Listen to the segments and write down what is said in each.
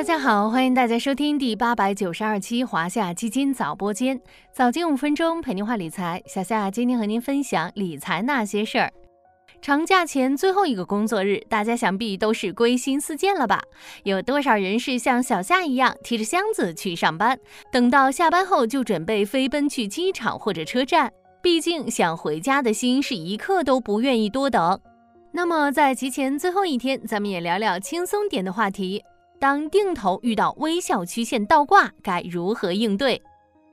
大家好，欢迎大家收听第八百九十二期华夏基金早播间，早间五分钟陪您话理财。小夏今天和您分享理财那些事儿。长假前最后一个工作日，大家想必都是归心似箭了吧？有多少人是像小夏一样提着箱子去上班，等到下班后就准备飞奔去机场或者车站？毕竟想回家的心是一刻都不愿意多等。那么在提前最后一天，咱们也聊聊轻松点的话题。当定投遇到微笑曲线倒挂，该如何应对？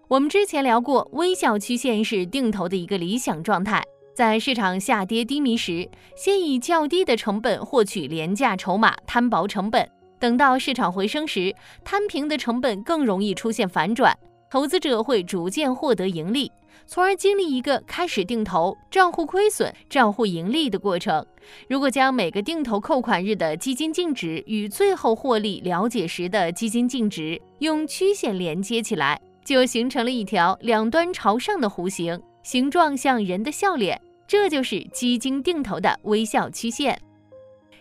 我们之前聊过，微笑曲线是定投的一个理想状态。在市场下跌低迷时，先以较低的成本获取廉价筹码，摊薄成本；等到市场回升时，摊平的成本更容易出现反转，投资者会逐渐获得盈利。从而经历一个开始定投、账户亏损、账户盈利的过程。如果将每个定投扣款日的基金净值与最后获利了解时的基金净值用曲线连接起来，就形成了一条两端朝上的弧形，形状像人的笑脸，这就是基金定投的微笑曲线。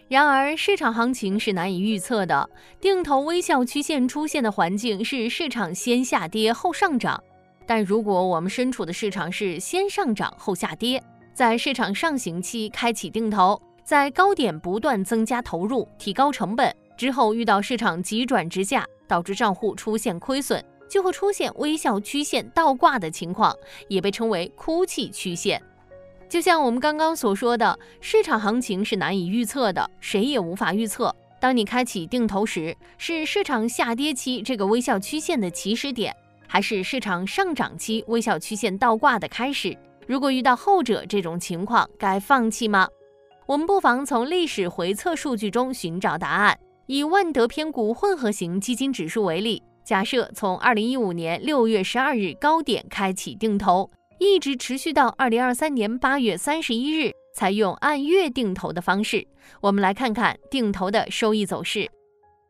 然而，市场行情是难以预测的，定投微笑曲线出现的环境是市场先下跌后上涨。但如果我们身处的市场是先上涨后下跌，在市场上行期开启定投，在高点不断增加投入，提高成本之后，遇到市场急转直下，导致账户出现亏损，就会出现微笑曲线倒挂的情况，也被称为哭泣曲线。就像我们刚刚所说的，市场行情是难以预测的，谁也无法预测。当你开启定投时，是市场下跌期这个微笑曲线的起始点。还是市场上涨期微笑曲线倒挂的开始。如果遇到后者这种情况，该放弃吗？我们不妨从历史回测数据中寻找答案。以万德偏股混合型基金指数为例，假设从二零一五年六月十二日高点开启定投，一直持续到二零二三年八月三十一日，采用按月定投的方式。我们来看看定投的收益走势。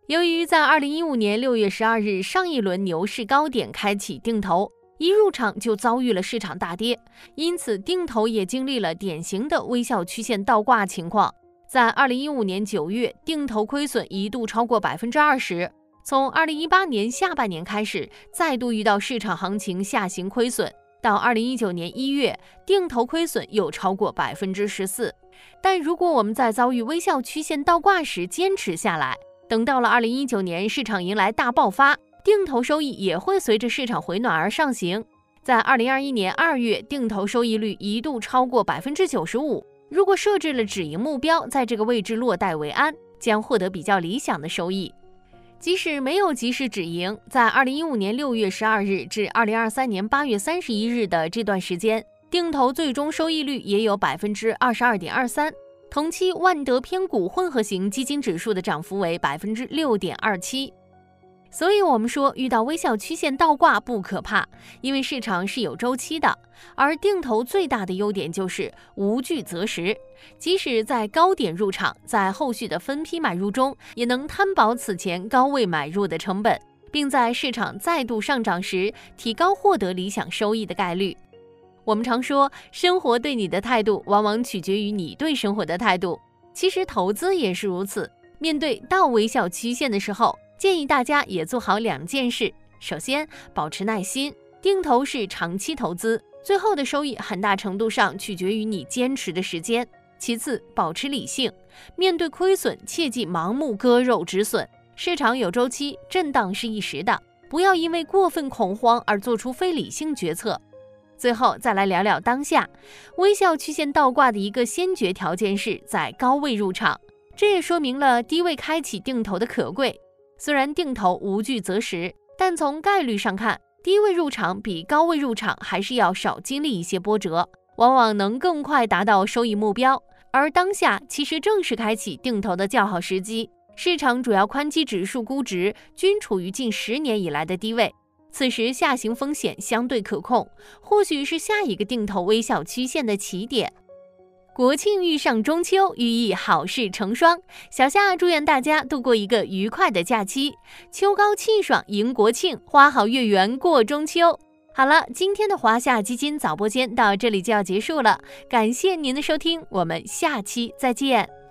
由于在二零一五年六月十二日上一轮牛市高点开启定投，一入场就遭遇了市场大跌，因此定投也经历了典型的微笑曲线倒挂情况。在二零一五年九月，定投亏损一度超过百分之二十。从二零一八年下半年开始，再度遇到市场行情下行亏损，到二零一九年一月，定投亏损又超过百分之十四。但如果我们在遭遇微笑曲线倒挂时坚持下来，等到了二零一九年，市场迎来大爆发，定投收益也会随着市场回暖而上行。在二零二一年二月，定投收益率一度超过百分之九十五。如果设置了止盈目标，在这个位置落袋为安，将获得比较理想的收益。即使没有及时止盈，在二零一五年六月十二日至二零二三年八月三十一日的这段时间，定投最终收益率也有百分之二十二点二三。同期万德偏股混合型基金指数的涨幅为百分之六点二七，所以我们说遇到微笑曲线倒挂不可怕，因为市场是有周期的。而定投最大的优点就是无惧择时，即使在高点入场，在后续的分批买入中，也能摊薄此前高位买入的成本，并在市场再度上涨时提高获得理想收益的概率。我们常说，生活对你的态度，往往取决于你对生活的态度。其实投资也是如此。面对倒微笑曲线的时候，建议大家也做好两件事：首先，保持耐心，定投是长期投资，最后的收益很大程度上取决于你坚持的时间；其次，保持理性，面对亏损，切忌盲目割肉止损。市场有周期，震荡是一时的，不要因为过分恐慌而做出非理性决策。最后再来聊聊当下微笑曲线倒挂的一个先决条件是在高位入场，这也说明了低位开启定投的可贵。虽然定投无惧择时，但从概率上看，低位入场比高位入场还是要少经历一些波折，往往能更快达到收益目标。而当下其实正是开启定投的较好时机，市场主要宽基指数估值均处于近十年以来的低位。此时下行风险相对可控，或许是下一个定投微笑曲线的起点。国庆遇上中秋，寓意好事成双。小夏祝愿大家度过一个愉快的假期，秋高气爽迎国庆，花好月圆过中秋。好了，今天的华夏基金早播间到这里就要结束了，感谢您的收听，我们下期再见。